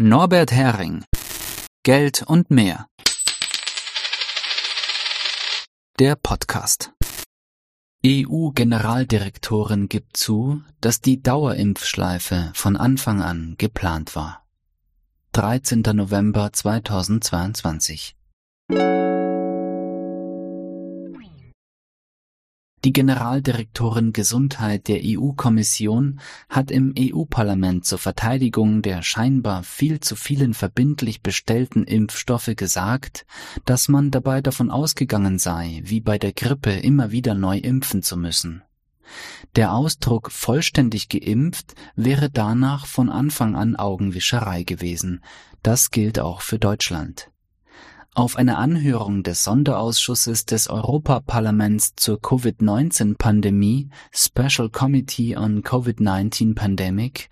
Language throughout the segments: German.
Norbert Hering Geld und mehr. Der Podcast. EU-Generaldirektorin gibt zu, dass die Dauerimpfschleife von Anfang an geplant war. 13. November 2022 Die Generaldirektorin Gesundheit der EU-Kommission hat im EU-Parlament zur Verteidigung der scheinbar viel zu vielen verbindlich bestellten Impfstoffe gesagt, dass man dabei davon ausgegangen sei, wie bei der Grippe immer wieder neu impfen zu müssen. Der Ausdruck vollständig geimpft wäre danach von Anfang an Augenwischerei gewesen. Das gilt auch für Deutschland. Auf einer Anhörung des Sonderausschusses des Europaparlaments zur Covid-19-Pandemie Special Committee on COVID-19 Pandemic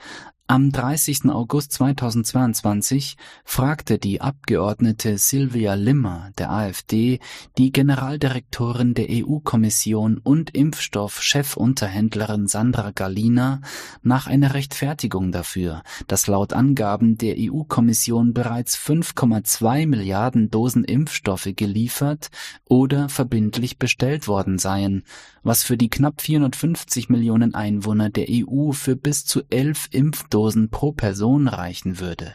am 30. August 2022 fragte die Abgeordnete Silvia Limmer der AfD die Generaldirektorin der EU-Kommission und Impfstoff-Chefunterhändlerin Sandra Galina nach einer Rechtfertigung dafür, dass laut Angaben der EU-Kommission bereits 5,2 Milliarden Dosen Impfstoffe geliefert oder verbindlich bestellt worden seien, was für die knapp 450 Millionen Einwohner der EU für bis zu elf Impfdosen Impfdosen pro Person reichen würde.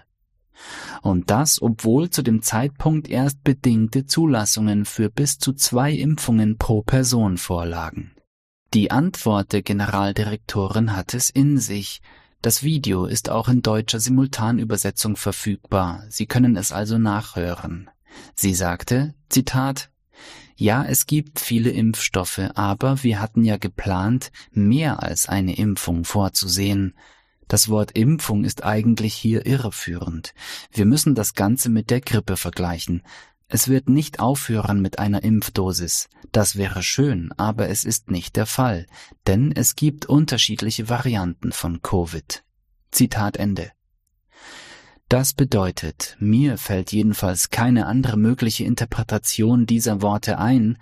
Und das, obwohl zu dem Zeitpunkt erst bedingte Zulassungen für bis zu zwei Impfungen pro Person vorlagen. Die Antwort der Generaldirektorin hat es in sich. Das Video ist auch in deutscher Simultanübersetzung verfügbar. Sie können es also nachhören. Sie sagte, Zitat, ja, es gibt viele Impfstoffe, aber wir hatten ja geplant, mehr als eine Impfung vorzusehen. Das Wort Impfung ist eigentlich hier irreführend. Wir müssen das Ganze mit der Grippe vergleichen. Es wird nicht aufhören mit einer Impfdosis. Das wäre schön, aber es ist nicht der Fall, denn es gibt unterschiedliche Varianten von Covid. Zitat Ende. Das bedeutet, mir fällt jedenfalls keine andere mögliche Interpretation dieser Worte ein,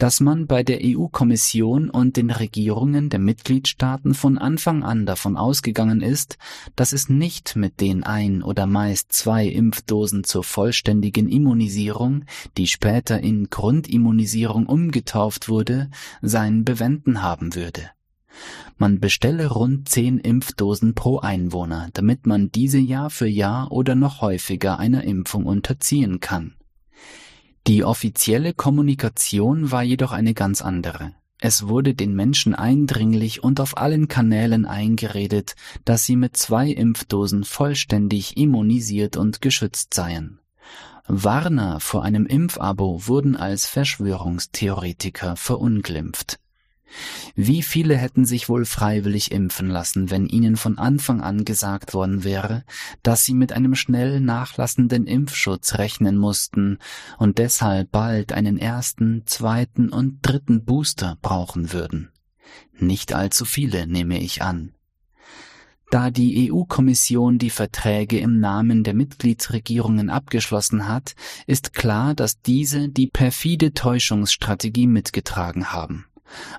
dass man bei der EU-Kommission und den Regierungen der Mitgliedstaaten von Anfang an davon ausgegangen ist, dass es nicht mit den ein oder meist zwei Impfdosen zur vollständigen Immunisierung, die später in Grundimmunisierung umgetauft wurde, sein Bewenden haben würde. Man bestelle rund zehn Impfdosen pro Einwohner, damit man diese Jahr für Jahr oder noch häufiger einer Impfung unterziehen kann. Die offizielle Kommunikation war jedoch eine ganz andere. Es wurde den Menschen eindringlich und auf allen Kanälen eingeredet, dass sie mit zwei Impfdosen vollständig immunisiert und geschützt seien. Warner vor einem Impfabo wurden als Verschwörungstheoretiker verunglimpft. Wie viele hätten sich wohl freiwillig impfen lassen, wenn ihnen von Anfang an gesagt worden wäre, dass sie mit einem schnell nachlassenden Impfschutz rechnen mussten und deshalb bald einen ersten, zweiten und dritten Booster brauchen würden? Nicht allzu viele, nehme ich an. Da die EU-Kommission die Verträge im Namen der Mitgliedsregierungen abgeschlossen hat, ist klar, dass diese die perfide Täuschungsstrategie mitgetragen haben.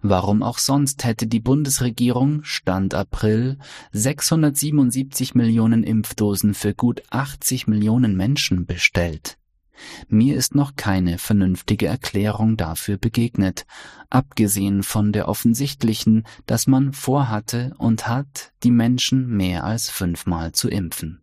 Warum auch sonst hätte die Bundesregierung Stand April 677 Millionen Impfdosen für gut 80 Millionen Menschen bestellt? Mir ist noch keine vernünftige Erklärung dafür begegnet, abgesehen von der offensichtlichen, dass man vorhatte und hat, die Menschen mehr als fünfmal zu impfen.